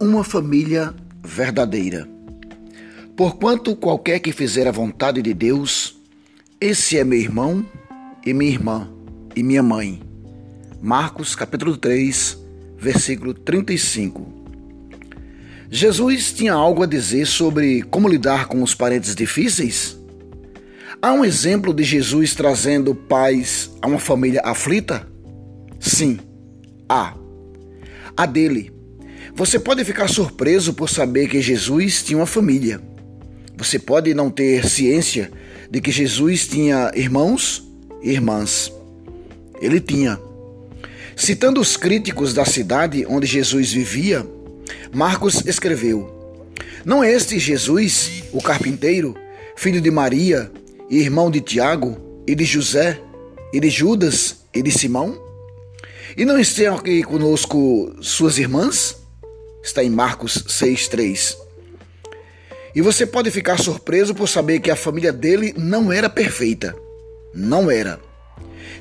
uma família verdadeira. Porquanto qualquer que fizer a vontade de Deus, esse é meu irmão e minha irmã e minha mãe. Marcos capítulo 3, versículo 35. Jesus tinha algo a dizer sobre como lidar com os parentes difíceis? Há um exemplo de Jesus trazendo paz a uma família aflita? Sim, há. A dele você pode ficar surpreso por saber que Jesus tinha uma família. Você pode não ter ciência de que Jesus tinha irmãos e irmãs. Ele tinha. Citando os críticos da cidade onde Jesus vivia, Marcos escreveu: Não é este Jesus, o carpinteiro, filho de Maria e irmão de Tiago e de José e de Judas e de Simão? E não estão aqui conosco suas irmãs? Está em Marcos 6,3. E você pode ficar surpreso por saber que a família dele não era perfeita. Não era.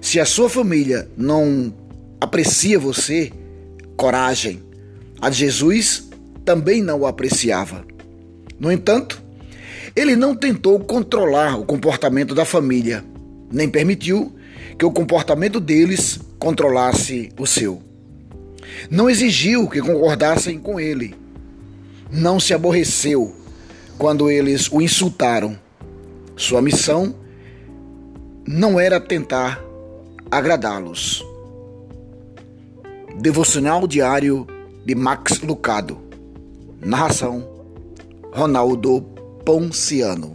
Se a sua família não aprecia você, coragem. A de Jesus também não o apreciava. No entanto, ele não tentou controlar o comportamento da família, nem permitiu que o comportamento deles controlasse o seu. Não exigiu que concordassem com ele. Não se aborreceu quando eles o insultaram. Sua missão não era tentar agradá-los. Devocional diário de Max Lucado. Narração: Ronaldo Ponciano.